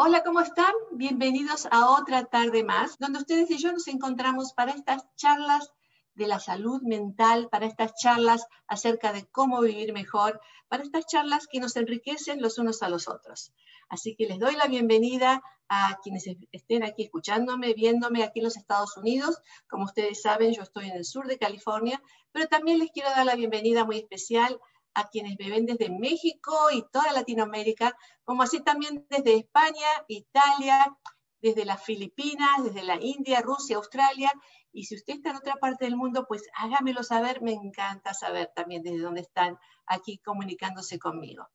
Hola, ¿cómo están? Bienvenidos a otra tarde más, donde ustedes y yo nos encontramos para estas charlas de la salud mental, para estas charlas acerca de cómo vivir mejor, para estas charlas que nos enriquecen los unos a los otros. Así que les doy la bienvenida a quienes estén aquí escuchándome, viéndome aquí en los Estados Unidos. Como ustedes saben, yo estoy en el sur de California, pero también les quiero dar la bienvenida muy especial quienes me desde México y toda Latinoamérica, como así también desde España, Italia, desde las Filipinas, desde la India, Rusia, Australia. Y si usted está en otra parte del mundo, pues hágamelo saber. Me encanta saber también desde dónde están aquí comunicándose conmigo.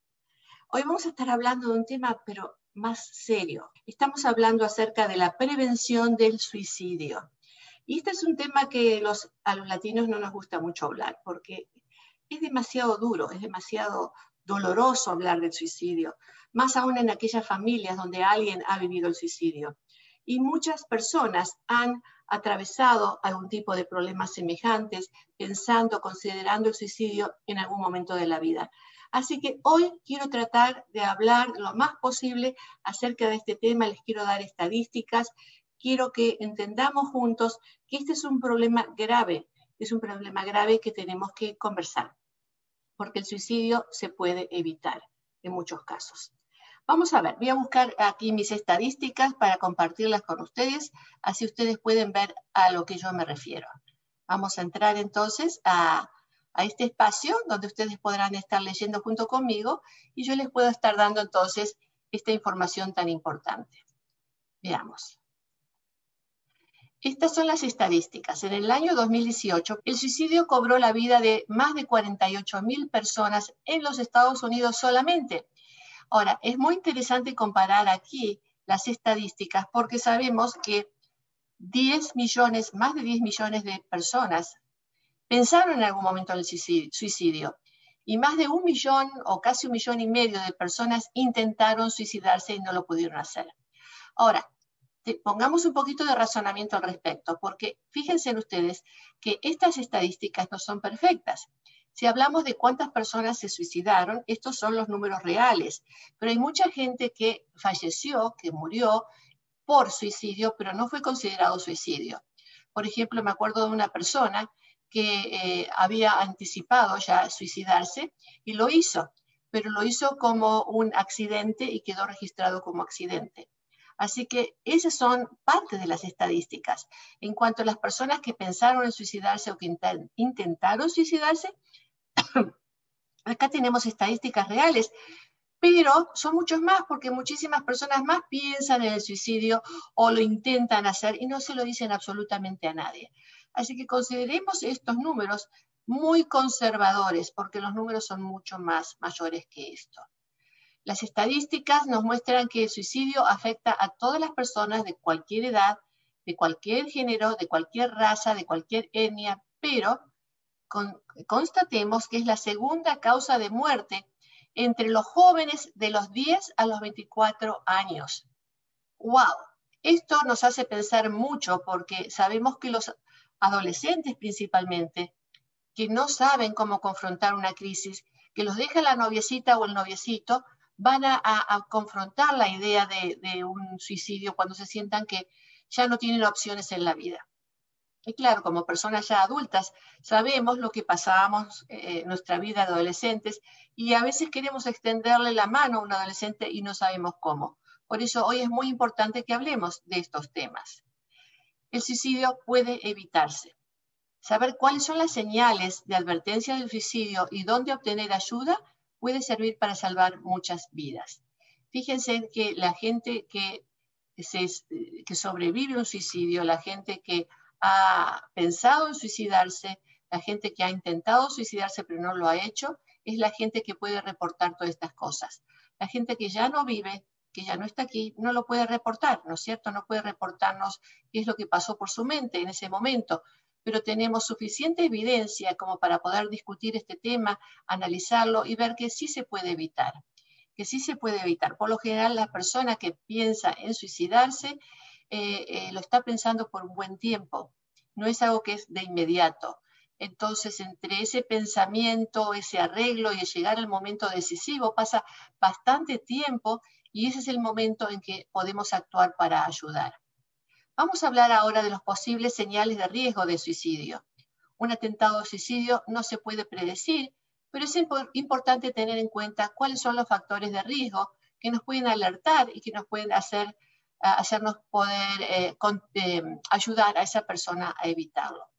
Hoy vamos a estar hablando de un tema, pero más serio. Estamos hablando acerca de la prevención del suicidio. Y este es un tema que a los latinos no nos gusta mucho hablar, porque es demasiado duro, es demasiado doloroso hablar del suicidio, más aún en aquellas familias donde alguien ha vivido el suicidio. Y muchas personas han atravesado algún tipo de problemas semejantes, pensando, considerando el suicidio en algún momento de la vida. Así que hoy quiero tratar de hablar lo más posible acerca de este tema, les quiero dar estadísticas, quiero que entendamos juntos que este es un problema grave, es un problema grave que tenemos que conversar porque el suicidio se puede evitar en muchos casos. Vamos a ver, voy a buscar aquí mis estadísticas para compartirlas con ustedes, así ustedes pueden ver a lo que yo me refiero. Vamos a entrar entonces a, a este espacio donde ustedes podrán estar leyendo junto conmigo y yo les puedo estar dando entonces esta información tan importante. Veamos. Estas son las estadísticas. En el año 2018, el suicidio cobró la vida de más de 48 mil personas en los Estados Unidos solamente. Ahora, es muy interesante comparar aquí las estadísticas porque sabemos que 10 millones, más de 10 millones de personas pensaron en algún momento en el suicidio y más de un millón o casi un millón y medio de personas intentaron suicidarse y no lo pudieron hacer. Ahora, pongamos un poquito de razonamiento al respecto, porque fíjense ustedes que estas estadísticas no son perfectas. Si hablamos de cuántas personas se suicidaron, estos son los números reales, pero hay mucha gente que falleció, que murió por suicidio, pero no fue considerado suicidio. Por ejemplo, me acuerdo de una persona que eh, había anticipado ya suicidarse y lo hizo, pero lo hizo como un accidente y quedó registrado como accidente. Así que esas son parte de las estadísticas. En cuanto a las personas que pensaron en suicidarse o que intentaron suicidarse, acá tenemos estadísticas reales, pero son muchos más porque muchísimas personas más piensan en el suicidio o lo intentan hacer y no se lo dicen absolutamente a nadie. Así que consideremos estos números muy conservadores porque los números son mucho más mayores que esto. Las estadísticas nos muestran que el suicidio afecta a todas las personas de cualquier edad, de cualquier género, de cualquier raza, de cualquier etnia, pero constatemos que es la segunda causa de muerte entre los jóvenes de los 10 a los 24 años. ¡Wow! Esto nos hace pensar mucho porque sabemos que los adolescentes principalmente, que no saben cómo confrontar una crisis, que los deja la noviecita o el noviecito, van a, confrontar la idea de, un suicidio cuando se sientan que ya no tienen opciones en la vida. Y claro, como personas ya adultas, sabemos lo que pasábamos eh, nuestra vida de adolescentes y a veces queremos extenderle la mano a un adolescente y no sabemos cómo. Por eso hoy es muy importante que hablemos de estos temas. El suicidio puede evitarse. Saber cuáles son las señales de advertencia del suicidio y dónde obtener ayuda puede servir para salvar muchas vidas. Fíjense que la gente que, sobrevive un suicidio, la gente que ha pensado en suicidarse, la gente que ha intentado suicidarse pero no lo ha hecho, es la gente que puede reportar todas estas cosas. La gente que ya no vive, que ya no está aquí, no lo puede reportar, ¿no es cierto? No puede reportarnos qué es lo que pasó por su mente en ese momento pero tenemos suficiente evidencia como para poder discutir este tema, analizarlo y ver que sí se puede evitar, que sí se puede evitar. Por lo general, la persona que piensa en suicidarse eh, eh, lo está pensando por un buen tiempo, no es algo que es de inmediato. Entonces, entre ese pensamiento, ese arreglo y llegar al momento decisivo pasa bastante tiempo y ese es el momento en que podemos actuar para ayudar. Vamos a hablar ahora de los posibles señales de riesgo de suicidio. Un atentado de suicidio no se puede predecir, pero es importante tener en cuenta cuáles son los factores de riesgo que nos pueden alertar y que nos pueden hacer, hacernos poder eh, eh, ayudar a esa persona a evitarlo.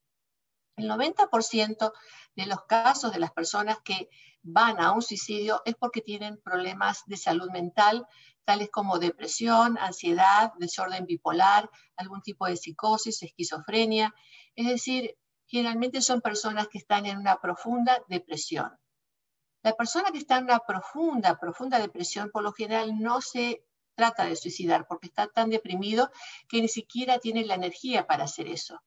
El 90% de los casos de las personas que van a un suicidio es porque tienen problemas de salud mental, tales como depresión, ansiedad, desorden bipolar, algún tipo de psicosis, esquizofrenia. Es decir, generalmente son personas que están en una profunda depresión. La persona que está en una profunda, profunda depresión, por lo general no se trata de suicidar porque está tan deprimido que ni siquiera tiene la energía para hacer eso.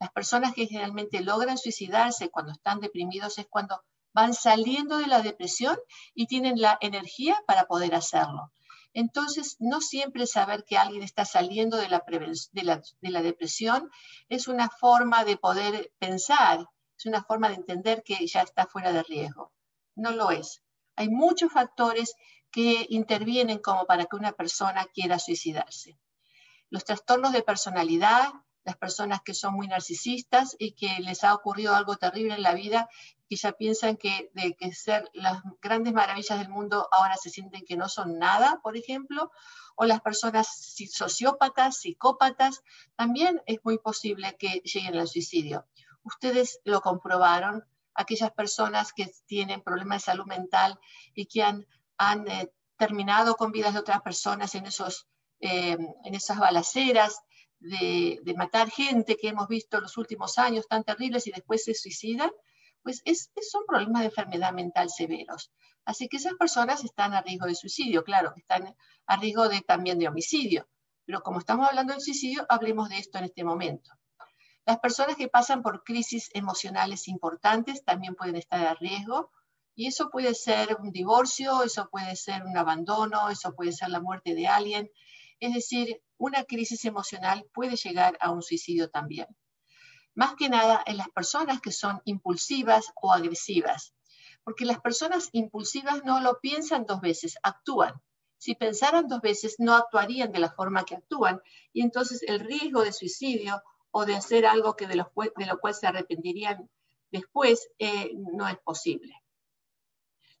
Las personas que generalmente logran suicidarse cuando están deprimidos es cuando van saliendo de la depresión y tienen la energía para poder hacerlo. Entonces, no siempre saber que alguien está saliendo de la, de la, depresión es una forma de poder pensar, es una forma de entender que ya está fuera de riesgo. No lo es. Hay muchos factores que intervienen como para que una persona quiera suicidarse. Los trastornos de personalidad, las personas que son muy narcisistas y que les ha ocurrido algo terrible en la vida, que ya piensan que de que ser las grandes maravillas del mundo ahora se sienten que no son nada, por ejemplo, o las personas sociópatas, psicópatas, también es muy posible que lleguen al suicidio. Ustedes lo comprobaron, aquellas personas que tienen problemas de salud mental y que han, han eh, terminado con vidas de otras personas en, esos, eh, en esas balaceras, de, matar gente que hemos visto en los últimos años tan terribles y después se suicidan, pues es, son problemas de enfermedad mental severos. Así que esas personas están a riesgo de suicidio, claro, están a riesgo de, también de homicidio. Pero como estamos hablando de suicidio, hablemos de esto en este momento. Las personas que pasan por crisis emocionales importantes también pueden estar a riesgo. Y eso puede ser un divorcio, eso puede ser un abandono, eso puede ser la muerte de alguien. Es decir, una crisis emocional puede llegar a un suicidio también. Más que nada en las personas que son impulsivas o agresivas, porque las personas impulsivas no lo piensan dos veces, actúan. Si pensaran dos veces, no actuarían de la forma que actúan y entonces el riesgo de suicidio o de hacer algo que de, lo, cual se arrepentirían después eh, no es posible.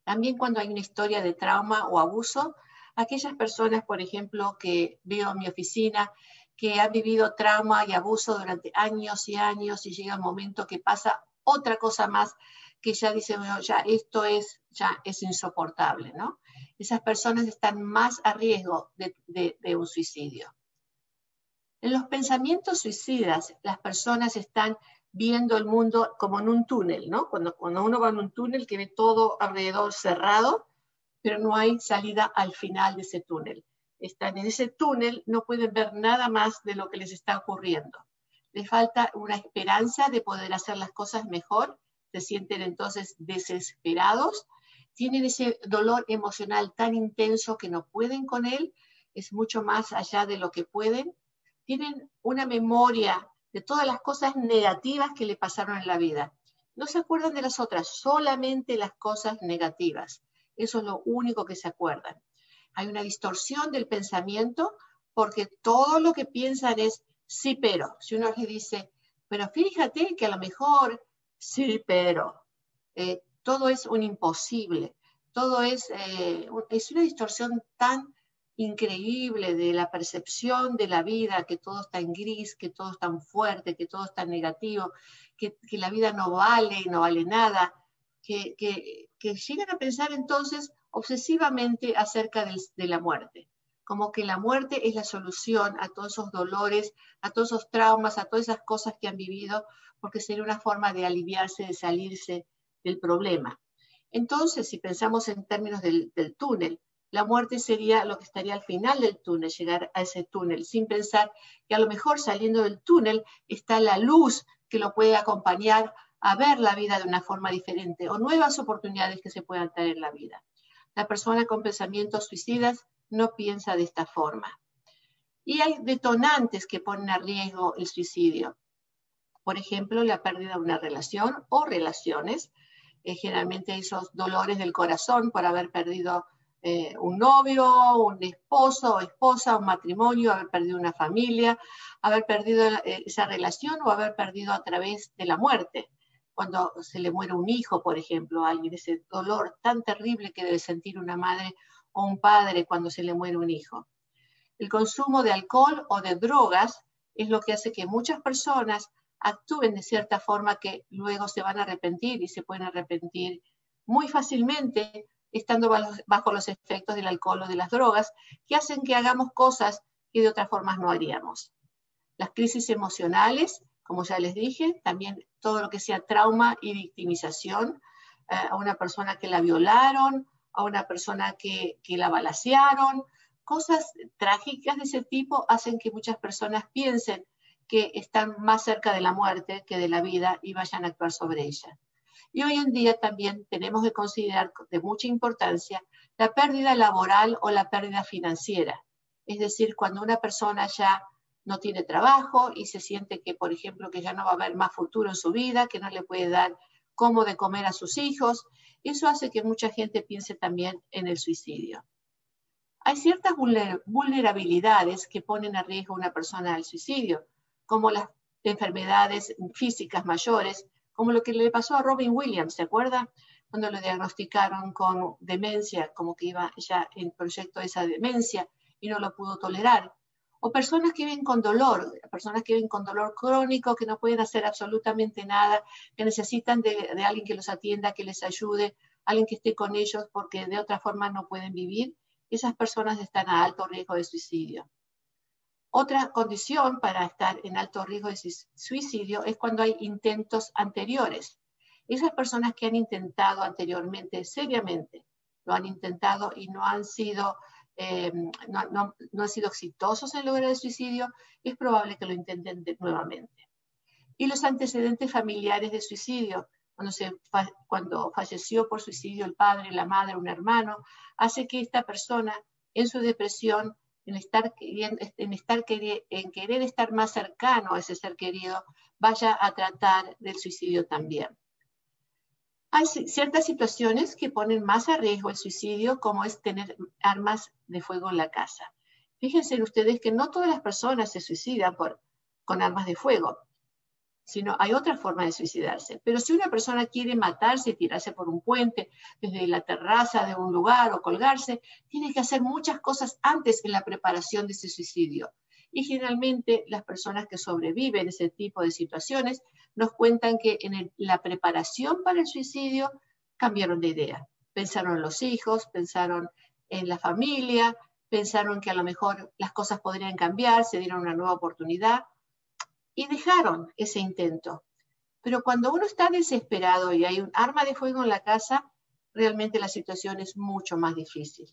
También cuando hay una historia de trauma o abuso, aquellas personas, por ejemplo, que veo en mi oficina, que han vivido trauma y abuso durante años y años y llega un momento que pasa otra cosa más que ya dicen, bueno, ya esto es, ya es insoportable, ¿no? Esas personas están más a riesgo de, de un suicidio. En los pensamientos suicidas, las personas están viendo el mundo como en un túnel, ¿no? Cuando, cuando uno va en un túnel que ve todo alrededor cerrado, pero no hay salida al final de ese túnel. Están en ese túnel, no pueden ver nada más de lo que les está ocurriendo. Les falta una esperanza de poder hacer las cosas mejor, se sienten entonces desesperados, tienen ese dolor emocional tan intenso que no pueden con él, es mucho más allá de lo que pueden, tienen una memoria de todas las cosas negativas que le pasaron en la vida. No se acuerdan de las otras, solamente las cosas negativas. Eso es lo único que se acuerdan. Hay una distorsión del pensamiento porque todo lo que piensan es sí, pero. Si uno les dice, pero fíjate que a lo mejor sí, pero. Eh, todo es un imposible. Todo es, eh, es una distorsión tan increíble de la percepción de la vida, que todo está en gris, que todo es tan fuerte, que todo está negativo, que, la vida no vale, no vale nada, que llegan a pensar entonces obsesivamente acerca de, la muerte, como que la muerte es la solución a todos esos dolores, a todos esos traumas, a todas esas cosas que han vivido, porque sería una forma de aliviarse, de salirse del problema. Entonces, si pensamos en términos del, del túnel, la muerte sería lo que estaría al final del túnel, llegar a ese túnel, sin pensar que a lo mejor saliendo del túnel está la luz que lo puede acompañar a ver la vida de una forma diferente o nuevas oportunidades que se puedan traer en la vida. La persona con pensamientos suicidas no piensa de esta forma. Y hay detonantes que ponen a riesgo el suicidio. Por ejemplo, la pérdida de una relación o relaciones, eh, generalmente esos dolores del corazón por haber perdido eh, un novio, un esposo o esposa, un matrimonio, haber perdido una familia, haber perdido eh, esa relación o haber perdido a través de la muerte. Cuando se le muere un hijo, por ejemplo, a alguien, ese dolor tan terrible que debe sentir una madre o un padre cuando se le muere un hijo. El consumo de alcohol o de drogas es lo que hace que muchas personas actúen de cierta forma que luego se van a arrepentir y se pueden arrepentir muy fácilmente estando bajo los efectos del alcohol o de las drogas, que hacen que hagamos cosas que de otras formas no haríamos. Las crisis emocionales, como ya les dije, también todo lo que sea trauma y victimización, eh, a una persona que la violaron, a una persona que, que la balacearon, cosas trágicas de ese tipo hacen que muchas personas piensen que están más cerca de la muerte que de la vida y vayan a actuar sobre ella. Y hoy en día también tenemos que considerar de mucha importancia la pérdida laboral o la pérdida financiera. Es decir, cuando una persona ya no tiene trabajo y se siente que, por ejemplo, que ya no va a haber más futuro en su vida, que no le puede dar cómo de comer a sus hijos, eso hace que mucha gente piense también en el suicidio. Hay ciertas vulnerabilidades que ponen a riesgo a una persona al suicidio, como las enfermedades físicas mayores, como lo que le pasó a Robin Williams, ¿se acuerda? Cuando lo diagnosticaron con demencia, como que iba ya en proyecto esa demencia y no lo pudo tolerar. O personas que viven con dolor, personas que viven con dolor crónico, que no pueden hacer absolutamente nada, que necesitan de, de alguien que los atienda, que les ayude, alguien que esté con ellos porque de otra forma no pueden vivir. Esas personas están a alto riesgo de suicidio. Otra condición para estar en alto riesgo de suicidio es cuando hay intentos anteriores. Esas personas que han intentado anteriormente seriamente, lo han intentado y no han sido, eh, no, han sido exitosos en lograr el suicidio, es probable que lo intenten nuevamente. Y los antecedentes familiares de suicidio, cuando, falleció por suicidio el padre, la madre, un hermano, hace que esta persona en su depresión en, estar en querer estar más cercano a ese ser querido, vaya a tratar del suicidio también. Hay ciertas situaciones que ponen más a riesgo el suicidio, como es tener armas de fuego en la casa. Fíjense ustedes que no todas las personas se suicidan con armas de fuego sino hay otra forma de suicidarse. Pero si una persona quiere matarse, y tirarse por un puente, desde la terraza de un lugar o colgarse, tiene que hacer muchas cosas antes en la preparación de ese suicidio. Y generalmente las personas que sobreviven ese tipo de situaciones nos cuentan que en la preparación para el suicidio cambiaron de idea. Pensaron en los hijos, pensaron en la familia, pensaron que a lo mejor las cosas podrían cambiar, se dieron una nueva oportunidad y dejaron ese intento. Pero cuando uno está desesperado y hay un arma de fuego en la casa, realmente la situación es mucho más difícil.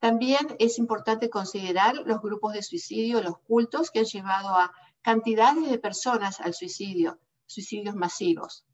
También es importante considerar los grupos de suicidio, los cultos que han llevado a cantidades de personas al suicidio, suicidios masivos.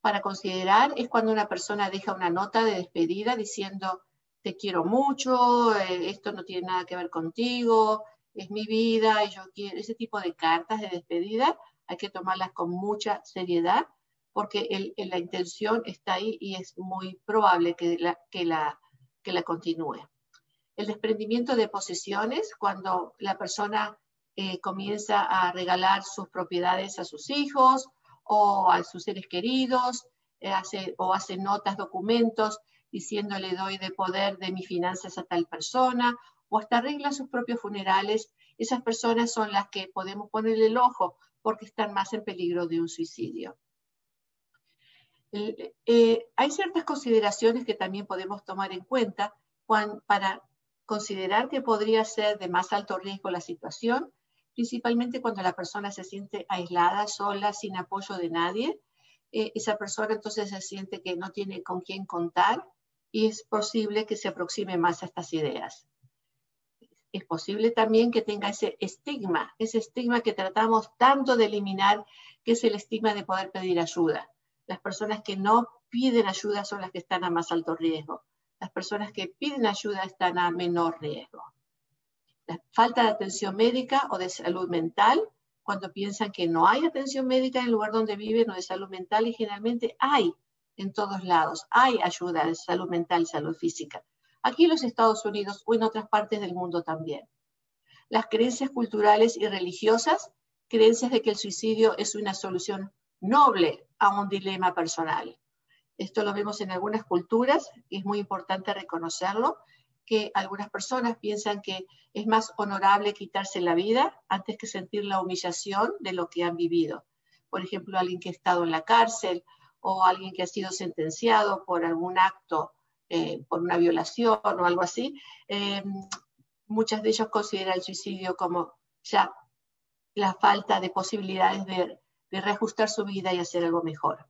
Para considerar es cuando una persona deja una nota de despedida diciendo, te quiero mucho, eh, esto no tiene nada que ver contigo, es mi vida y yo quiero, ese tipo de cartas de despedida hay que tomarlas con mucha seriedad porque la intención está ahí y es muy probable que la, que, la, que la continúe. El desprendimiento de posesiones, cuando la persona eh, comienza a regalar sus propiedades a sus hijos o a sus seres queridos, eh, hace, o hace notas, documentos diciéndole doy de poder de mis finanzas a tal persona, o hasta arreglan sus propios funerales, esas personas son las que podemos ponerle el ojo porque están más en peligro de un suicidio. Eh, hay ciertas consideraciones que también podemos tomar en cuenta para considerar que podría ser de más alto riesgo la situación, principalmente cuando la persona se siente aislada, sola, sin apoyo de nadie. Eh, esa persona entonces se siente que no tiene con quién contar y es posible que se aproxime más a estas ideas es posible también que tenga ese estigma, ese estigma que tratamos tanto de eliminar, que es el estigma de poder pedir ayuda. Las personas que no piden ayuda son las que están a más alto riesgo. Las personas que piden ayuda están a menor riesgo. La falta de atención médica o de salud mental, cuando piensan que no hay atención médica en el lugar donde viven o de salud mental y generalmente hay en todos lados, hay ayuda de salud mental y salud física. Aquí en los Estados Unidos o en otras partes del mundo también. Las creencias culturales y religiosas, creencias de que el suicidio es una solución noble a un dilema personal. Esto lo vemos en algunas culturas y es muy importante reconocerlo, que algunas personas piensan que es más honorable quitarse la vida antes que sentir la humillación de lo que han vivido. Por ejemplo, alguien que ha estado en la cárcel o alguien que ha sido sentenciado por algún acto, eh, por una violación o algo así, eh, muchas de ellos consideran el suicidio como ya la falta de posibilidades de, de reajustar su vida y hacer algo mejor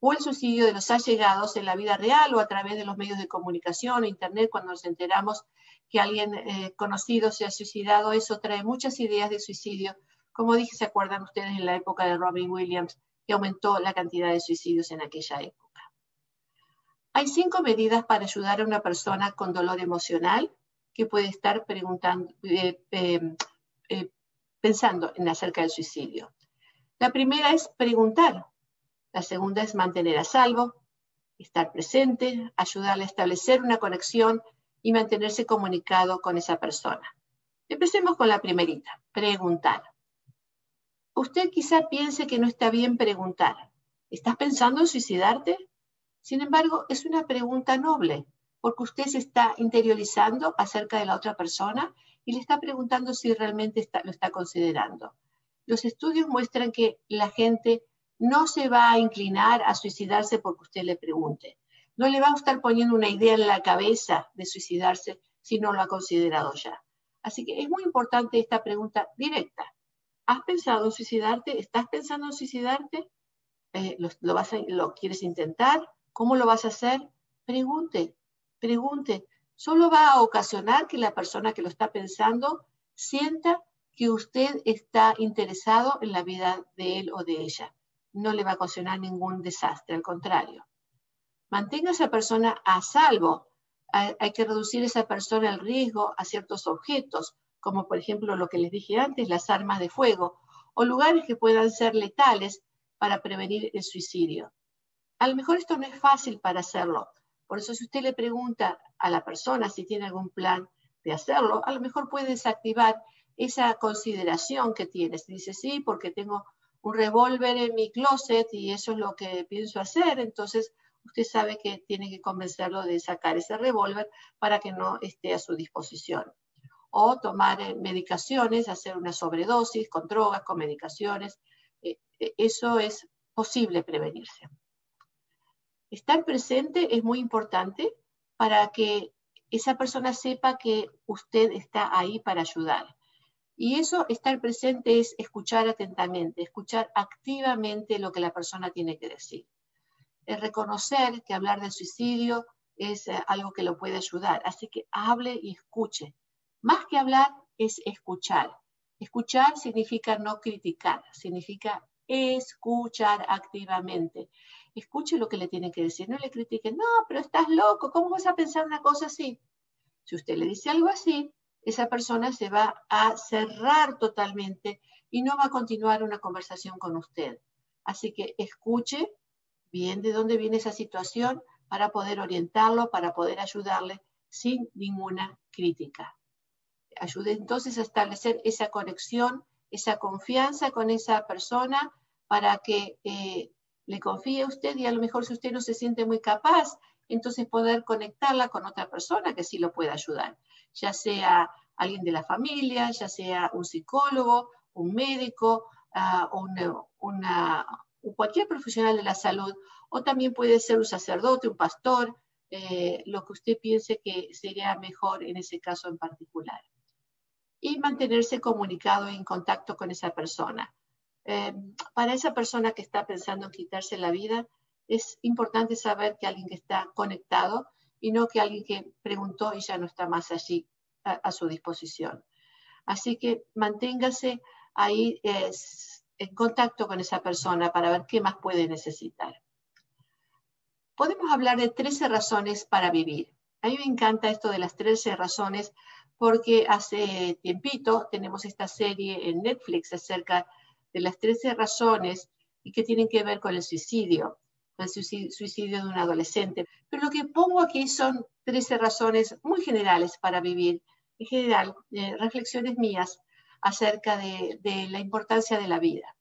o el suicidio de los allegados en la vida real o a través de los medios de comunicación o internet cuando nos enteramos que alguien eh, conocido se ha suicidado, eso trae muchas ideas de suicidio. Como dije, se acuerdan ustedes en la época de Robin Williams, que aumentó la cantidad de suicidios en aquella época. Hay cinco medidas para ayudar a una persona con dolor emocional que puede estar preguntando, eh, eh, pensando en acerca del suicidio. La primera es preguntar, la segunda es mantener a salvo, estar presente, ayudarle a establecer una conexión y mantenerse comunicado con esa persona. Empecemos con la primerita, preguntar. Usted quizá piense que no está bien preguntar. ¿Estás pensando en suicidarte? Sin embargo, es una pregunta noble, porque usted se está interiorizando acerca de la otra persona y le está preguntando si realmente lo está considerando. Los estudios muestran que la gente no se va a inclinar a suicidarse porque usted le pregunte. No le va a estar poniendo una idea en la cabeza de suicidarse si no lo ha considerado ya. Así que es muy importante esta pregunta directa. ¿Has pensado en suicidarte? ¿Estás pensando en suicidarte? Eh, ¿lo, vas ¿Lo quieres intentar? ¿Cómo lo vas a hacer? Pregunte, pregunte. Solo va a ocasionar que la persona que lo está pensando sienta que usted está interesado en la vida de él o de ella no le va a ocasionar ningún desastre, al contrario. Mantenga a esa persona a salvo. Hay, que reducir a esa persona el riesgo a ciertos objetos, como por ejemplo lo que les dije antes, las armas de fuego, o lugares que puedan ser letales para prevenir el suicidio. A lo mejor esto no es fácil para hacerlo. Por eso si usted le pregunta a la persona si tiene algún plan de hacerlo, a lo mejor puede desactivar esa consideración que tiene. Si dice, sí, porque tengo un revólver en mi closet y eso es lo que pienso hacer, entonces usted sabe que tiene que convencerlo de sacar ese revólver para que no esté a su disposición. O tomar eh, medicaciones, hacer una sobredosis con drogas, con medicaciones. Eh, eh, eso es posible prevenirse. Estar presente es muy importante para que esa persona sepa que usted está ahí para ayudar. Y eso, estar presente, es escuchar atentamente, escuchar activamente lo que la persona tiene que decir. Es reconocer que hablar del suicidio es eh, algo que lo puede ayudar. Así que hable y escuche. Más que hablar es escuchar. Escuchar significa no criticar, significa escuchar activamente. Escuche lo que le tiene que decir, no le critique, no, pero estás loco, ¿cómo vas a pensar una cosa así? Si usted le dice algo así, esa persona se va a cerrar totalmente y no va a continuar una conversación con usted. Así que escuche bien de dónde viene esa situación para poder orientarlo, para poder ayudarle sin ninguna crítica. Ayude entonces a establecer esa conexión, esa confianza con esa persona para que eh, le confíe a usted y a lo mejor si usted no se siente muy capaz, entonces poder conectarla con otra persona que sí lo pueda ayudar ya sea alguien de la familia, ya sea un psicólogo, un médico, uh, una, cualquier profesional de la salud, o también puede ser un sacerdote, un pastor, eh, lo que usted piense que sería mejor en ese caso en particular. Y mantenerse comunicado en contacto con esa persona. Eh, para esa persona que está pensando en quitarse la vida, es importante saber que alguien que está conectado y no que alguien que preguntó y ya no está más allí a, su disposición. Así que manténgase ahí en contacto con esa persona para ver qué más puede necesitar. Podemos hablar de 13 razones para vivir. A mí me encanta esto de las 13 razones porque hace tiempito tenemos esta serie en Netflix acerca de las 13 razones y que tienen que ver con el suicidio, el suicidio de un adolescente. Pero lo que pongo aquí son 13 razones muy generales para vivir, en general, eh, reflexiones mías acerca de, de la importancia de la vida.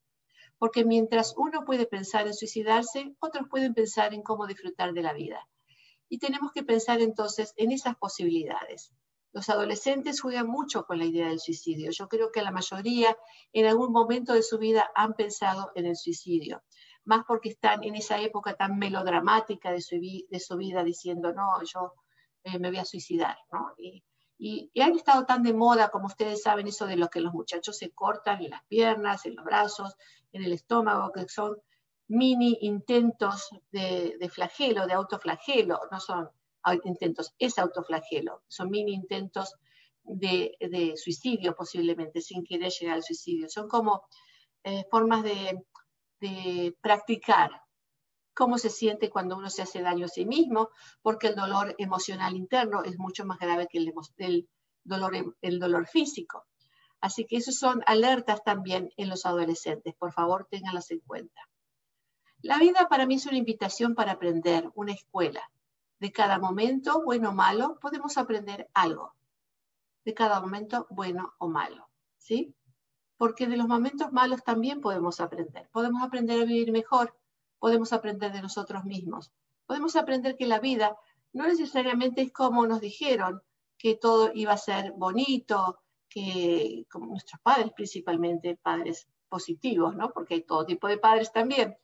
Porque mientras uno puede pensar en suicidarse, otros pueden pensar en cómo disfrutar de la vida. Y tenemos que pensar entonces en esas posibilidades. Los adolescentes juegan mucho con la idea del suicidio. Yo creo que la mayoría en algún momento de su vida han pensado en el suicidio, más porque están en esa época tan melodramática de su, de su vida diciendo, no, yo eh, me voy a suicidar, ¿no? Y, y, y, han estado tan de moda, como ustedes saben, eso de lo que los muchachos se cortan en las piernas, en los brazos, en el estómago, que son mini intentos de, de flagelo, de autoflagelo, no son intentos, es autoflagelo, son mini intentos de, suicidio posiblemente, sin querer llegar al suicidio. Son como eh, formas de, practicar cómo se siente cuando uno se hace daño a sí mismo, porque el dolor emocional interno es mucho más grave que el, dolor, el dolor físico. Así que esos son alertas también en los adolescentes. Por favor, ténganlas en cuenta. La vida para mí es una invitación para aprender, una escuela. De cada momento, bueno o malo, podemos aprender algo. De cada momento, bueno o malo. ¿Sí? Porque de los momentos malos también podemos aprender. Podemos aprender a vivir mejor. Podemos aprender de nosotros mismos. Podemos aprender que la vida no necesariamente es como nos dijeron, que todo iba a ser bonito, que como nuestros padres principalmente, padres positivos, ¿no? Porque hay todo tipo de padres también.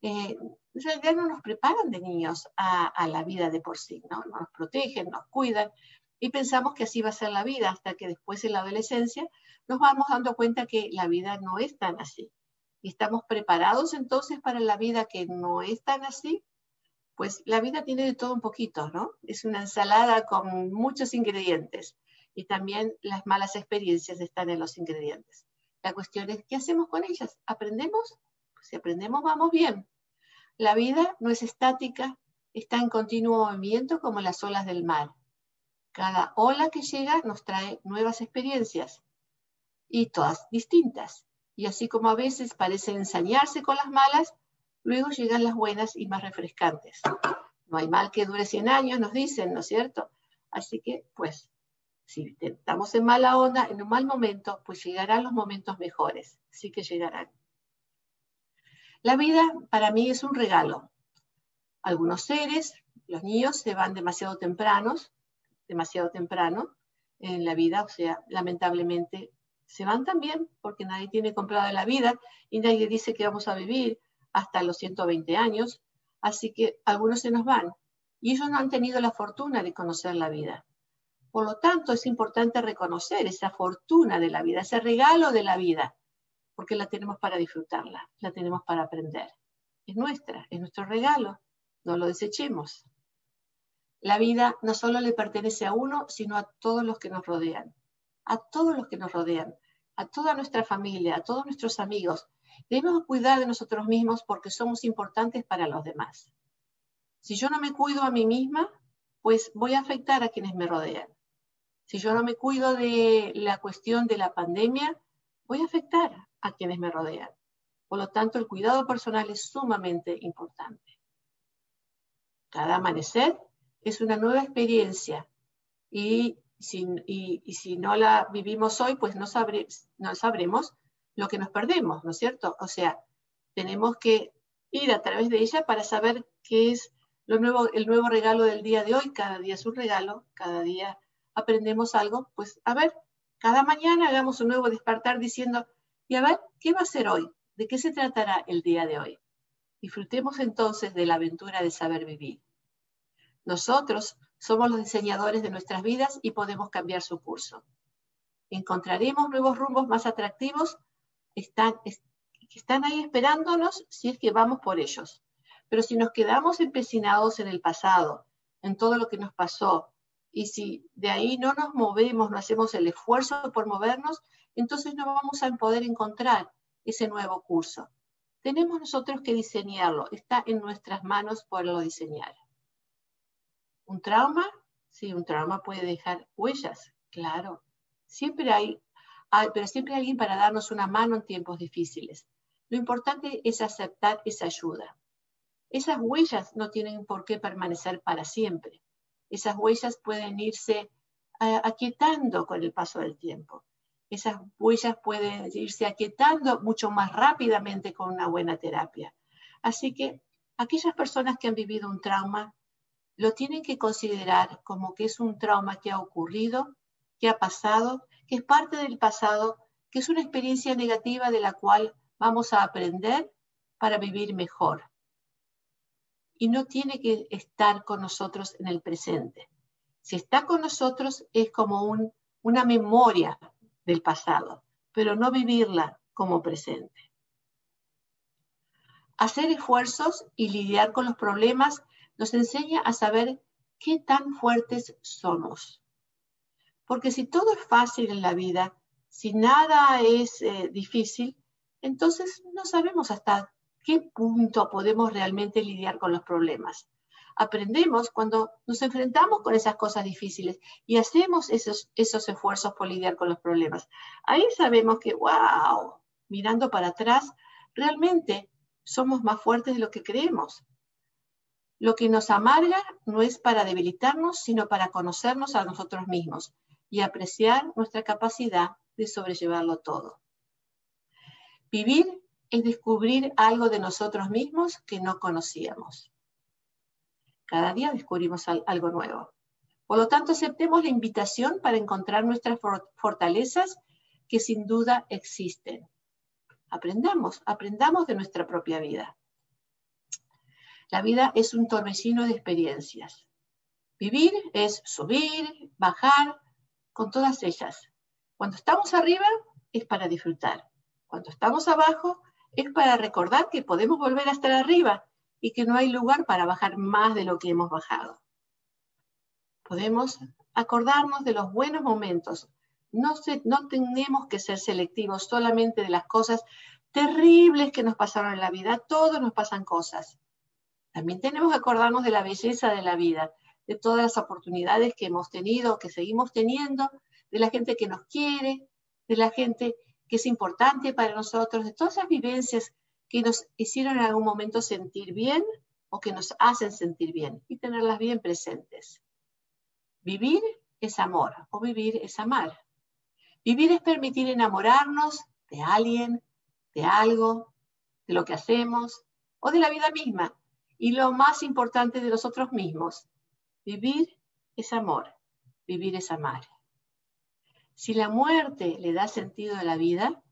Eh, en realidad no nos preparan de niños a, la vida de por sí, ¿no? Nos protegen, nos cuidan y pensamos que así va a ser la vida hasta que después en la adolescencia nos vamos dando cuenta que la vida no es tan así. Y estamos preparados entonces para la vida que no es tan así. Pues la vida tiene de todo un poquito, ¿no? Es una ensalada con muchos ingredientes y también las malas experiencias están en los ingredientes. La cuestión es, ¿qué hacemos con ellas? ¿Aprendemos? Pues si aprendemos, vamos bien. La vida no es estática, está en continuo movimiento como las olas del mar. Cada ola que llega nos trae nuevas experiencias y todas distintas. Y así como a veces parecen ensañarse con las malas, luego llegan las buenas y más refrescantes. No hay mal que dure 100 años, nos dicen, ¿no es cierto? Así que, pues, si estamos en mala onda, en un mal momento, pues llegarán los momentos mejores. Sí que llegarán. La vida para mí es un regalo. Algunos seres, los niños, se van demasiado tempranos, demasiado temprano en la vida, o sea, lamentablemente se van también porque nadie tiene comprada la vida y nadie dice que vamos a vivir hasta los 120 años, así que algunos se nos van y ellos no han tenido la fortuna de conocer la vida. Por lo tanto, es importante reconocer esa fortuna de la vida, ese regalo de la vida, porque la tenemos para disfrutarla, la tenemos para aprender. Es nuestra, es nuestro regalo, no lo desechemos. La vida no solo le pertenece a uno, sino a todos los que nos rodean, a todos los que nos rodean, a toda nuestra familia, a todos nuestros amigos. Debemos cuidar de nosotros mismos porque somos importantes para los demás. Si yo no me cuido a mí misma, pues voy a afectar a quienes me rodean. Si yo no me cuido de la cuestión de la pandemia, voy a afectar a quienes me rodean. Por lo tanto, el cuidado personal es sumamente importante. Cada amanecer es una nueva experiencia y si, si no la vivimos hoy, pues no, sabremos lo que nos perdemos, ¿no es cierto? O sea, tenemos que ir a través de ella para saber qué es el nuevo regalo del día de hoy. Cada día es un regalo, cada día aprendemos algo. Pues a ver, cada mañana hagamos un nuevo despertar diciendo, y a ver, ¿qué va a ser hoy? ¿De qué se tratará el día de hoy? Disfrutemos entonces de la aventura de saber vivir. Nosotros somos los diseñadores de nuestras vidas y podemos cambiar su curso. Encontraremos nuevos rumbos más atractivos están, que están ahí esperándonos si es que vamos por ellos. Pero si nos quedamos empecinados en el pasado, en todo lo que nos pasó, y si de ahí no nos movemos, no hacemos el esfuerzo por movernos, entonces no vamos a poder encontrar ese nuevo curso. Tenemos nosotros que diseñarlo, está en nuestras manos poderlo diseñar. ¿Un trauma? Sí, un trauma puede dejar huellas Claro, siempre hay, pero siempre hay alguien para darnos una mano en tiempos difíciles. Lo importante es aceptar esa ayuda. Esas huellas no tienen por qué permanecer para siempre. Esas huellas pueden irse uh, aquietando con el paso del tiempo. Esas huellas pueden irse aquietando mucho más rápidamente con una buena terapia. Así que aquellas personas que han vivido un trauma lo tienen que considerar como que es un trauma que ha ocurrido, que ha pasado, que es parte del pasado, que es una experiencia negativa de la cual vamos a aprender para vivir mejor. Y no tiene que estar con nosotros en el presente. Si está con nosotros es como un, una memoria del pasado, pero no vivirla como presente. Hacer esfuerzos y lidiar con los problemas nos enseña a saber qué tan fuertes somos. Porque si todo es fácil en la vida, si nada es eh, difícil, entonces no sabemos hasta qué punto podemos realmente lidiar con los problemas. Aprendemos cuando nos enfrentamos con esas cosas difíciles y hacemos esos, esos esfuerzos por lidiar con los problemas. Ahí sabemos que, wow, mirando para atrás, realmente somos más fuertes de lo que creemos. Lo que nos amarga no es para debilitarnos, sino para conocernos a nosotros mismos y apreciar nuestra capacidad de sobrellevarlo todo. Vivir es descubrir algo de nosotros mismos que no conocíamos. Cada día descubrimos algo nuevo. Por lo tanto, aceptemos la invitación para encontrar nuestras fortalezas que sin duda existen. Aprendamos, aprendamos de nuestra propia vida. La vida es un torbellino de experiencias. Vivir es subir, bajar, con todas ellas. Cuando estamos arriba es para disfrutar. Cuando estamos abajo es para recordar que podemos volver a estar arriba y que no hay lugar para bajar más de lo que hemos bajado. Podemos acordarnos de los buenos momentos. No, no tenemos que ser selectivos solamente de las cosas terribles que nos pasaron en la vida. todos nos pasan cosas. También tenemos que acordarnos de la belleza de la vida, de todas las oportunidades que hemos tenido, que seguimos teniendo, de la gente que nos quiere, de la gente que es importante para nosotros, de todas esas vivencias que nos hicieron en algún momento sentir bien o que nos hacen sentir bien y tenerlas bien presentes. Vivir es amor o vivir es amar. Vivir es permitir enamorarnos de alguien, de algo, de lo que hacemos o de la vida misma y lo más importante de nosotros mismos. Vivir es amor, vivir es amar. Si la muerte le da sentido a la vida,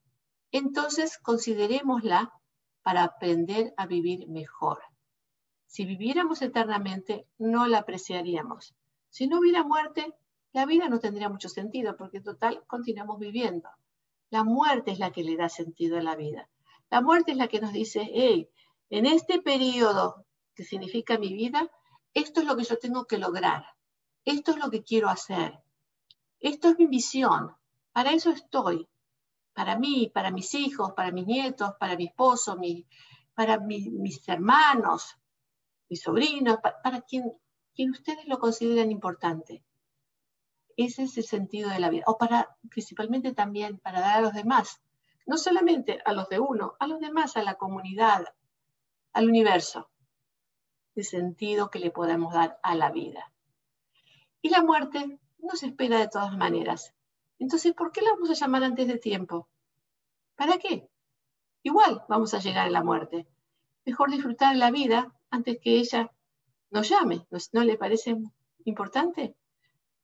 entonces considerémosla para aprender a vivir mejor. Si viviéramos eternamente, no la apreciaríamos. Si no hubiera muerte, la vida no tendría mucho sentido, porque en total continuamos viviendo. La muerte es la que le da sentido a la vida. La muerte es la que nos dice, hey, en este periodo que significa mi vida, esto es lo que yo tengo que lograr, esto es lo que quiero hacer, esto es mi visión, para eso estoy, para mí, para mis hijos, para mis nietos, para mi esposo, para mis hermanos, mis sobrinos, para, quien, quien ustedes lo consideren importante. Ese es el sentido de la vida. O para, principalmente también, para dar a los demás. No solamente a los de uno, a los demás, a la comunidad, al universo de sentido que le podemos dar a la vida. Y la muerte nos espera de todas maneras. Entonces, ¿por qué la vamos a llamar antes de tiempo? ¿Para qué? Igual vamos a llegar a la muerte. Mejor disfrutar la vida antes que ella nos llame. ¿No le parece importante?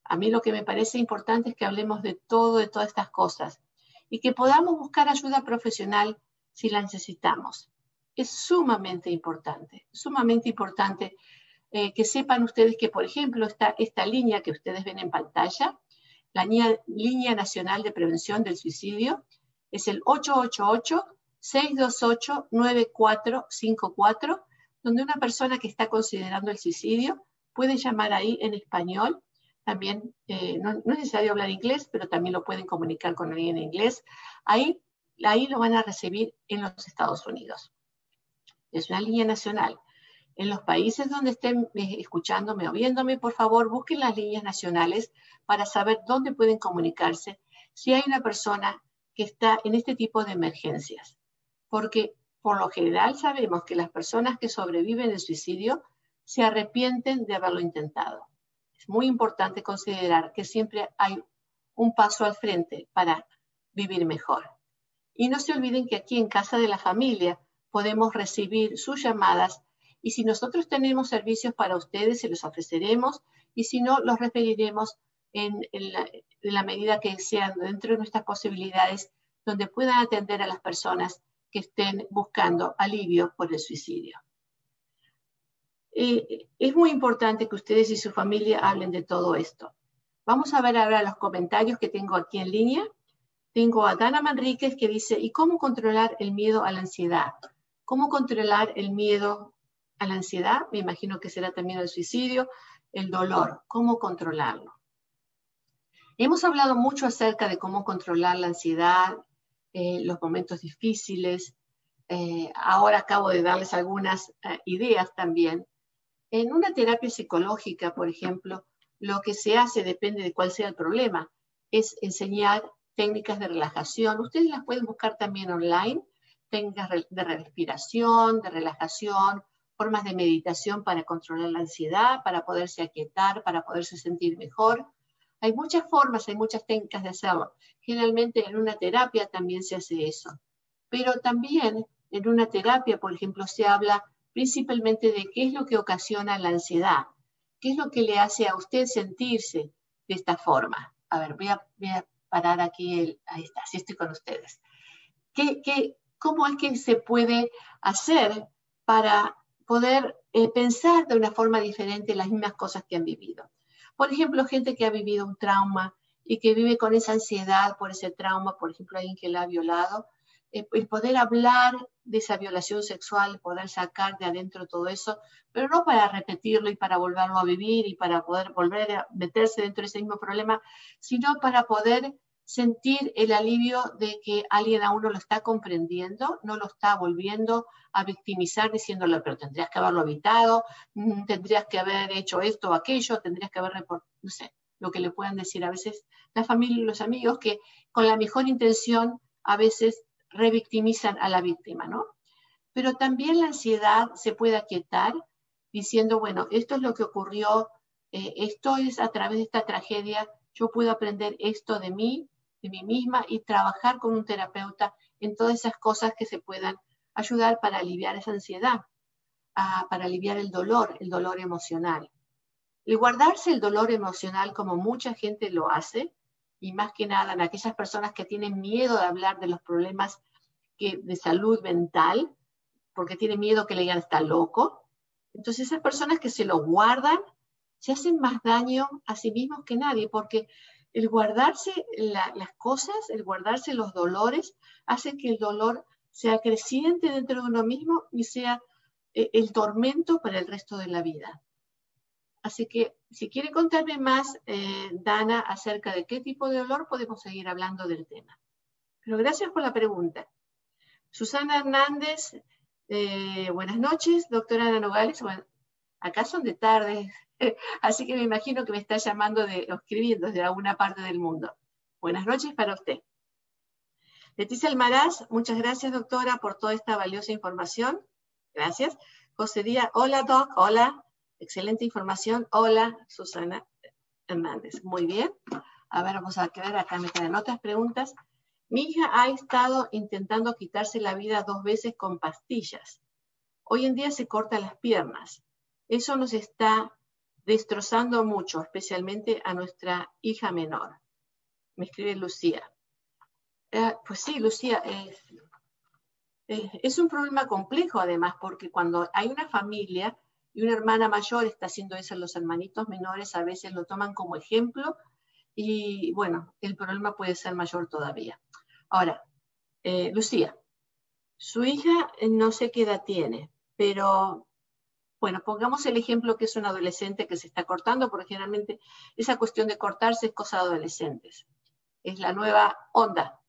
A mí lo que me parece importante es que hablemos de todo, de todas estas cosas, y que podamos buscar ayuda profesional si la necesitamos es sumamente importante, sumamente importante eh, que sepan ustedes que, por ejemplo, esta, esta línea que ustedes ven en pantalla, la línea, Nacional de Prevención del Suicidio, es el 888-628-9454, donde una persona que está considerando el suicidio puede llamar ahí en español. También eh, no, no, es necesario hablar inglés, pero también lo pueden comunicar con alguien en inglés. Ahí, ahí lo van a recibir en los Estados Unidos es una línea nacional. En los países donde estén eh, escuchándome o viéndome, por favor, busquen las líneas nacionales para saber dónde pueden comunicarse si hay una persona que está en este tipo de emergencias. Porque por lo general sabemos que las personas que sobreviven el suicidio se arrepienten de haberlo intentado. Es muy importante considerar que siempre hay un paso al frente para vivir mejor. Y no se olviden que aquí en Casa de la Familia podemos recibir sus llamadas y si nosotros tenemos servicios para ustedes, se los ofreceremos y si no, los referiremos en, la, medida que sean dentro de nuestras posibilidades, donde puedan atender a las personas que estén buscando alivio por el suicidio. Eh, es muy importante que ustedes y su familia hablen de todo esto. Vamos a ver ahora los comentarios que tengo aquí en línea. Tengo a Dana Manríquez que dice, ¿y cómo controlar el miedo a la ansiedad? ¿Cómo controlar el miedo a la ansiedad? Me imagino que será también el suicidio, el dolor. ¿Cómo controlarlo? Hemos hablado mucho acerca de cómo controlar la ansiedad, eh, los momentos difíciles. Eh, ahora acabo de darles algunas eh, ideas también. En una terapia psicológica, por ejemplo, lo que se hace depende de cuál sea el problema. Es enseñar técnicas de relajación. Ustedes las pueden buscar también online, técnicas de respiración, de relajación, formas de meditación para controlar la ansiedad, para poderse aquietar, para poderse sentir mejor. Hay muchas formas, hay muchas técnicas de hacerlo. Generalmente en una terapia también se hace eso. Pero también en una terapia, por ejemplo, se habla principalmente de qué es lo que ocasiona la ansiedad, qué es lo que le hace a usted sentirse de esta forma. A ver, voy a, voy a parar aquí, el, ahí está, así estoy con ustedes. ¿Qué, qué, ¿Cómo es que se puede hacer para poder eh, pensar de una forma diferente las mismas cosas que han vivido? Por ejemplo, gente que ha vivido un trauma y que vive con esa ansiedad por ese trauma, por ejemplo, alguien que la ha violado, eh, el poder hablar de esa violación sexual, poder sacar de adentro todo eso, pero no para repetirlo y para volverlo a vivir y para poder volver a meterse dentro de ese mismo problema, sino para poder sentir el alivio de que alguien a uno lo está comprendiendo, no lo está volviendo a victimizar diciéndole, pero tendrías que haberlo evitado, mm, tendrías que haber hecho esto o aquello, tendrías que haber, no sé, lo que le puedan decir a veces la familia y los amigos que con la mejor intención a veces revictimizan a la víctima, ¿no? Pero también la ansiedad se puede aquietar diciendo, bueno, esto es lo que ocurrió, eh, esto es a través de esta tragedia, yo puedo aprender esto de mí, de mí misma y trabajar con un terapeuta en todas esas cosas que se puedan ayudar para aliviar esa ansiedad, para aliviar el dolor, el dolor emocional. El guardarse el dolor emocional como mucha gente lo hace, y más que nada en aquellas personas que tienen miedo de hablar de los problemas de salud mental, porque tienen miedo que le digan está loco. Entonces esas personas que se lo guardan se hacen más daño a sí mismos que nadie, porque el guardarse las cosas, el guardarse los dolores, hace que el dolor sea creciente dentro de uno mismo y sea eh, el tormento para el resto de la vida. Así que si quiere contarme más, eh, Dana, acerca de qué tipo de dolor, podemos seguir hablando del tema. Pero gracias por la pregunta. Susana Hernández, eh, buenas noches, doctora Ana Nogales. Acá son de tarde, así que me imagino que me está llamando de, o escribiendo desde alguna parte del mundo. Buenas noches para usted. Leticia Almaraz, muchas gracias, doctora, por toda esta valiosa información. Gracias. José Díaz, hola, doc, hola. Excelente información. Hola, Susana Hernández. Muy bien. A ver, vamos a quedar acá, me quedan otras preguntas. Mi hija ha estado intentando quitarse la vida dos veces con pastillas. Hoy en día se corta las piernas. Eso nos está destrozando mucho, especialmente a nuestra hija menor. Me escribe Lucía. Eh, pues sí, Lucía, es un problema complejo además, porque cuando hay una familia, y una hermana mayor está haciendo eso, los hermanitos menores a veces lo toman como ejemplo y bueno, el problema puede ser mayor todavía. Ahora, eh, Lucía, su hija eh, no sé qué edad tiene, pero bueno, pongamos el ejemplo que es un adolescente que se está cortando, porque generalmente esa cuestión de cortarse es cosa de adolescentes. Es la nueva onda.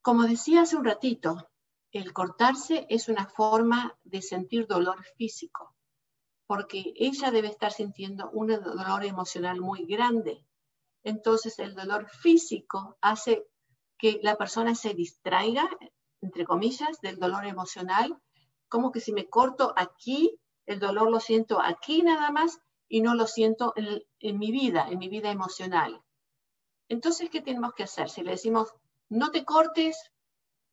Como decía hace un ratito, el cortarse es una forma de sentir dolor físico, porque ella debe estar sintiendo un dolor emocional muy grande. Entonces el dolor físico hace que la persona se distraiga, entre comillas, del dolor emocional, como que si me corto aquí, el dolor lo siento aquí nada más y no lo siento en, mi vida, en mi vida emocional. Entonces, ¿qué tenemos que hacer? Si le decimos, no te cortes,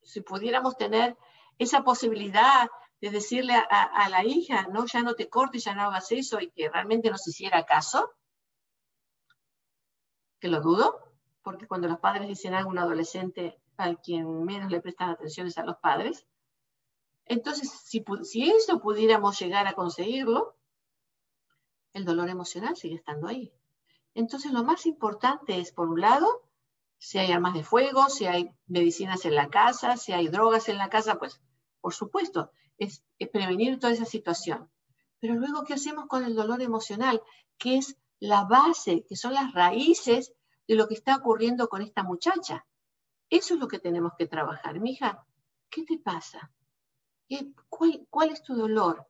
si pudiéramos tener esa posibilidad de decirle a, la hija, no, ya no te cortes, ya no hagas eso, y que realmente nos hiciera caso, que lo dudo, porque cuando los padres dicen algo a un adolescente, al quien menos le prestan atención es a los padres. Entonces, si, eso pudiéramos llegar a conseguirlo, el dolor emocional sigue estando ahí. Entonces, lo más importante es, por un lado, si hay armas de fuego, si hay medicinas en la casa, si hay drogas en la casa, pues por supuesto, es, prevenir toda esa situación. Pero luego, ¿qué hacemos con el dolor emocional? Que es la base, que son las raíces de lo que está ocurriendo con esta muchacha. Eso es lo que tenemos que trabajar. Mija, ¿qué te pasa? Cuál, es tu dolor?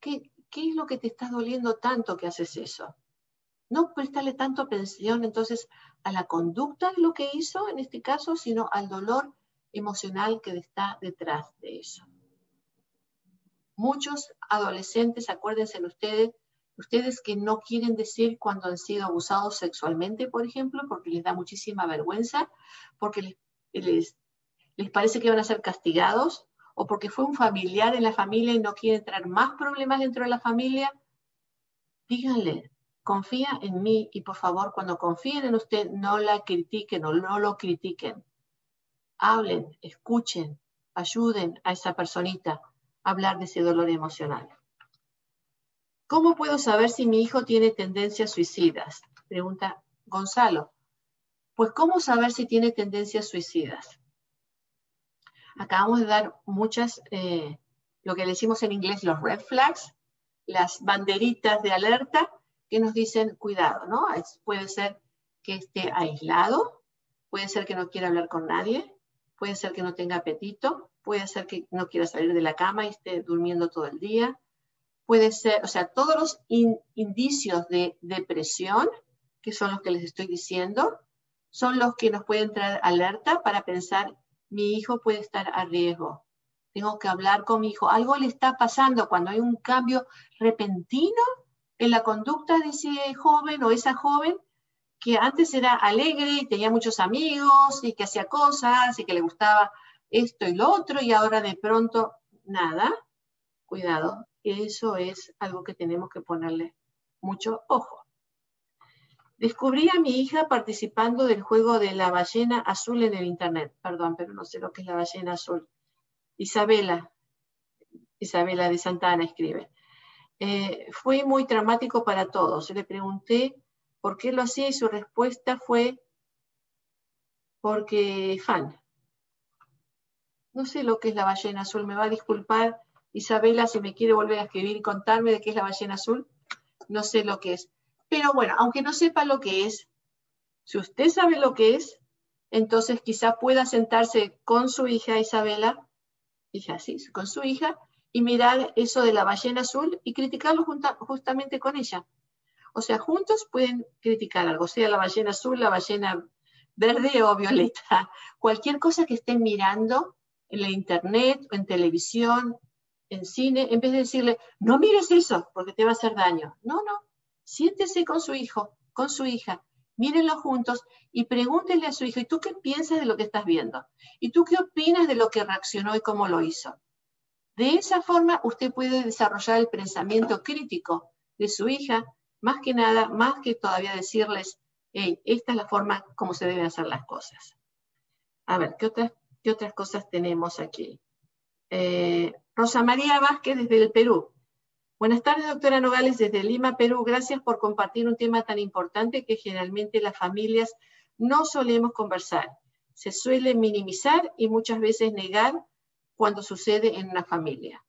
¿Qué, ¿Qué es lo que te está doliendo tanto que haces eso? No prestarle tanto atención entonces a la conducta de lo que hizo en este caso, sino al dolor emocional que está detrás de eso. Muchos adolescentes, acuérdense ustedes, ustedes que no quieren decir cuando han sido abusados sexualmente, por ejemplo, porque les da muchísima vergüenza, porque les parece que van a ser castigados, o porque fue un familiar en la familia y no quieren traer más problemas dentro de la familia, díganle, confía en mí y por favor, cuando confíen en usted, no la critiquen o no lo critiquen. Hablen, escuchen, ayuden a esa personita a hablar de ese dolor emocional. ¿Cómo puedo saber si mi hijo tiene tendencias suicidas? Pregunta Gonzalo. Pues, ¿cómo saber si tiene tendencias suicidas? Acabamos de dar muchas, eh, lo que decimos en inglés, los red flags, las banderitas de alerta, que nos dicen, cuidado, ¿no? puede ser que esté aislado, puede ser que no quiera hablar con nadie, puede ser que no tenga apetito, puede ser que no quiera salir de la cama y esté durmiendo todo el día, puede ser, o sea, todos los indicios de depresión, que son los que les estoy diciendo, son los que nos pueden traer alerta para pensar, mi hijo puede estar a riesgo. Tengo que hablar con mi hijo. Algo le está pasando cuando hay un cambio repentino en la conducta de ese joven o esa joven que antes era alegre y tenía muchos amigos y que hacía cosas y que le gustaba esto y lo otro y ahora de pronto nada, cuidado, eso es algo que tenemos que ponerle mucho ojo. Descubrí a mi hija participando del juego de la ballena azul en el internet. Perdón, pero no sé lo que es la ballena azul. Isabela, Isabela de Santana escribe. Eh, fue muy traumático para todos. Le pregunté por qué lo hacía y su respuesta fue porque fan. No sé lo que es la ballena azul, me va a disculpar Isabela si me quiere volver a escribir y contarme de qué es la ballena azul. No sé lo que es. Pero bueno, aunque no sepa lo que es, si usted sabe lo que es, entonces quizá pueda sentarse con su hija Isabela, hija, sí, con su hija, y mirar eso de la ballena azul y criticarlo justamente con ella. O sea, juntos pueden criticar algo, sea la ballena azul, la ballena verde o violeta, cualquier cosa que estén mirando en la internet en televisión, en cine, en vez de decirle, no mires eso porque te va a hacer daño. No, no, siéntese con su hijo, con su hija, mírenlo juntos y pregúntenle a su hijo, ¿y tú qué piensas de lo que estás viendo? ¿Y tú qué opinas de lo que reaccionó y cómo lo hizo? De esa forma, usted puede desarrollar el pensamiento crítico de su hija, más que nada, más que todavía decirles, hey, esta es la forma como se deben hacer las cosas. A ver, ¿qué otras, qué otras cosas tenemos aquí? Eh, Rosa María Vázquez desde el Perú. Buenas tardes, doctora Nogales, desde Lima, Perú. Gracias por compartir un tema tan importante que generalmente las familias no solemos conversar. Se suele minimizar y muchas veces negar cuando sucede en una familia.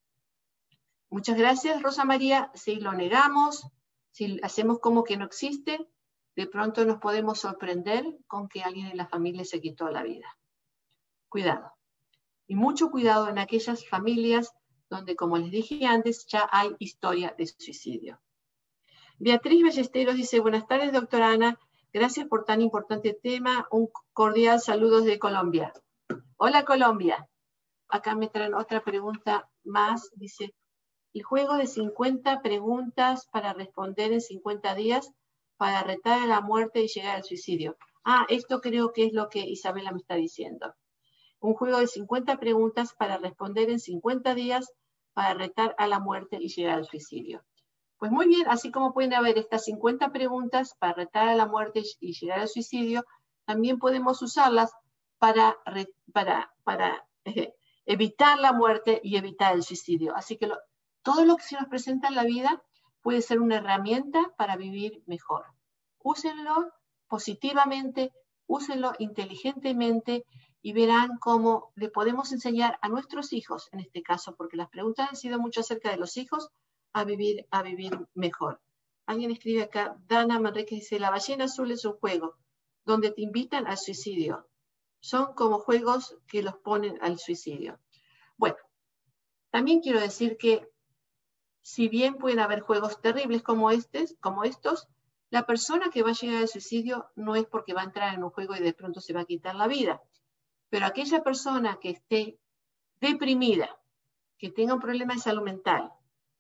Muchas gracias, Rosa María. Si lo negamos, si hacemos como que no existe, de pronto nos podemos sorprender con que alguien en la familia se quitó la vida. Cuidado. Y mucho cuidado en aquellas familias donde, como les dije antes, ya hay historia de suicidio. Beatriz Ballesteros dice, buenas tardes, doctora Ana. Gracias por tan importante tema. Un cordial saludo de Colombia. Hola, Colombia. Acá me traen otra pregunta más. Dice, el juego de 50 preguntas para responder en 50 días para retar a la muerte y llegar al suicidio. Ah, esto creo que es lo que Isabela me está diciendo. Un juego de 50 preguntas para responder en 50 días para retar a la muerte y llegar al suicidio. Pues muy bien, así como pueden haber estas 50 preguntas para retar a la muerte y llegar al suicidio, también podemos usarlas para, eh, evitar la muerte y evitar el suicidio. Así que todo lo que se nos presenta en la vida puede ser una herramienta para vivir mejor. Úsenlo positivamente, úsenlo inteligentemente y verán cómo le podemos enseñar a nuestros hijos, en este caso, porque las preguntas han sido mucho acerca de los hijos, a vivir, a vivir mejor. Alguien escribe acá, Dana Manrique dice, la ballena azul es un juego donde te invitan al suicidio. Son como juegos que los ponen al suicidio. Bueno, también quiero decir que si bien pueden haber juegos terribles como, como estos, la persona que va a llegar al suicidio no es porque va a entrar en un juego y de pronto se va a quitar la vida, pero aquella persona que esté deprimida, que tenga un problema de salud mental,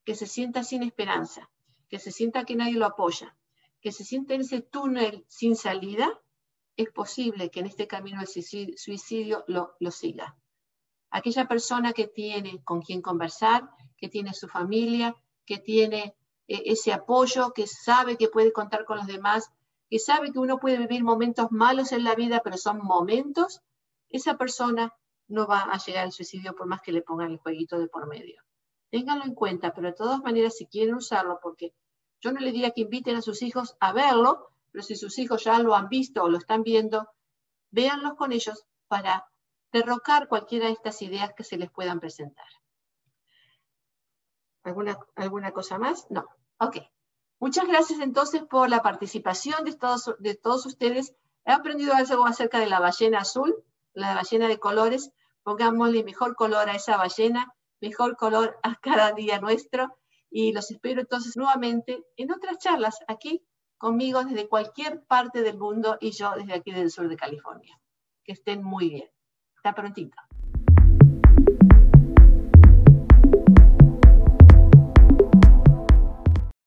que se sienta sin esperanza, que se sienta que nadie lo apoya, que se sienta en ese túnel sin salida, es posible que en este camino del suicidio lo, lo siga. Aquella persona que tiene con quien conversar, que tiene su familia, que tiene e-, ese apoyo, que sabe que puede contar con los demás, que sabe que uno puede vivir momentos malos en la vida, pero son momentos, esa persona no va a llegar al suicidio por más que le pongan el jueguito de por medio. Ténganlo en cuenta, pero de todas maneras, si quieren usarlo, porque yo no le diría que inviten a sus hijos a verlo, pero si sus hijos ya lo han visto o lo están viendo, véanlos con ellos para derrocar cualquiera de estas ideas que se les puedan presentar. ¿Alguna, alguna cosa más? No. Ok. Muchas gracias entonces por la participación de todos, de todos ustedes. He aprendido algo acerca de la ballena azul, la ballena de colores. Pongámosle mejor color a esa ballena, mejor color a cada día nuestro. Y los espero entonces nuevamente en otras charlas aquí conmigo desde cualquier parte del mundo y yo desde aquí del sur de California. Que estén muy bien. Hasta prontito.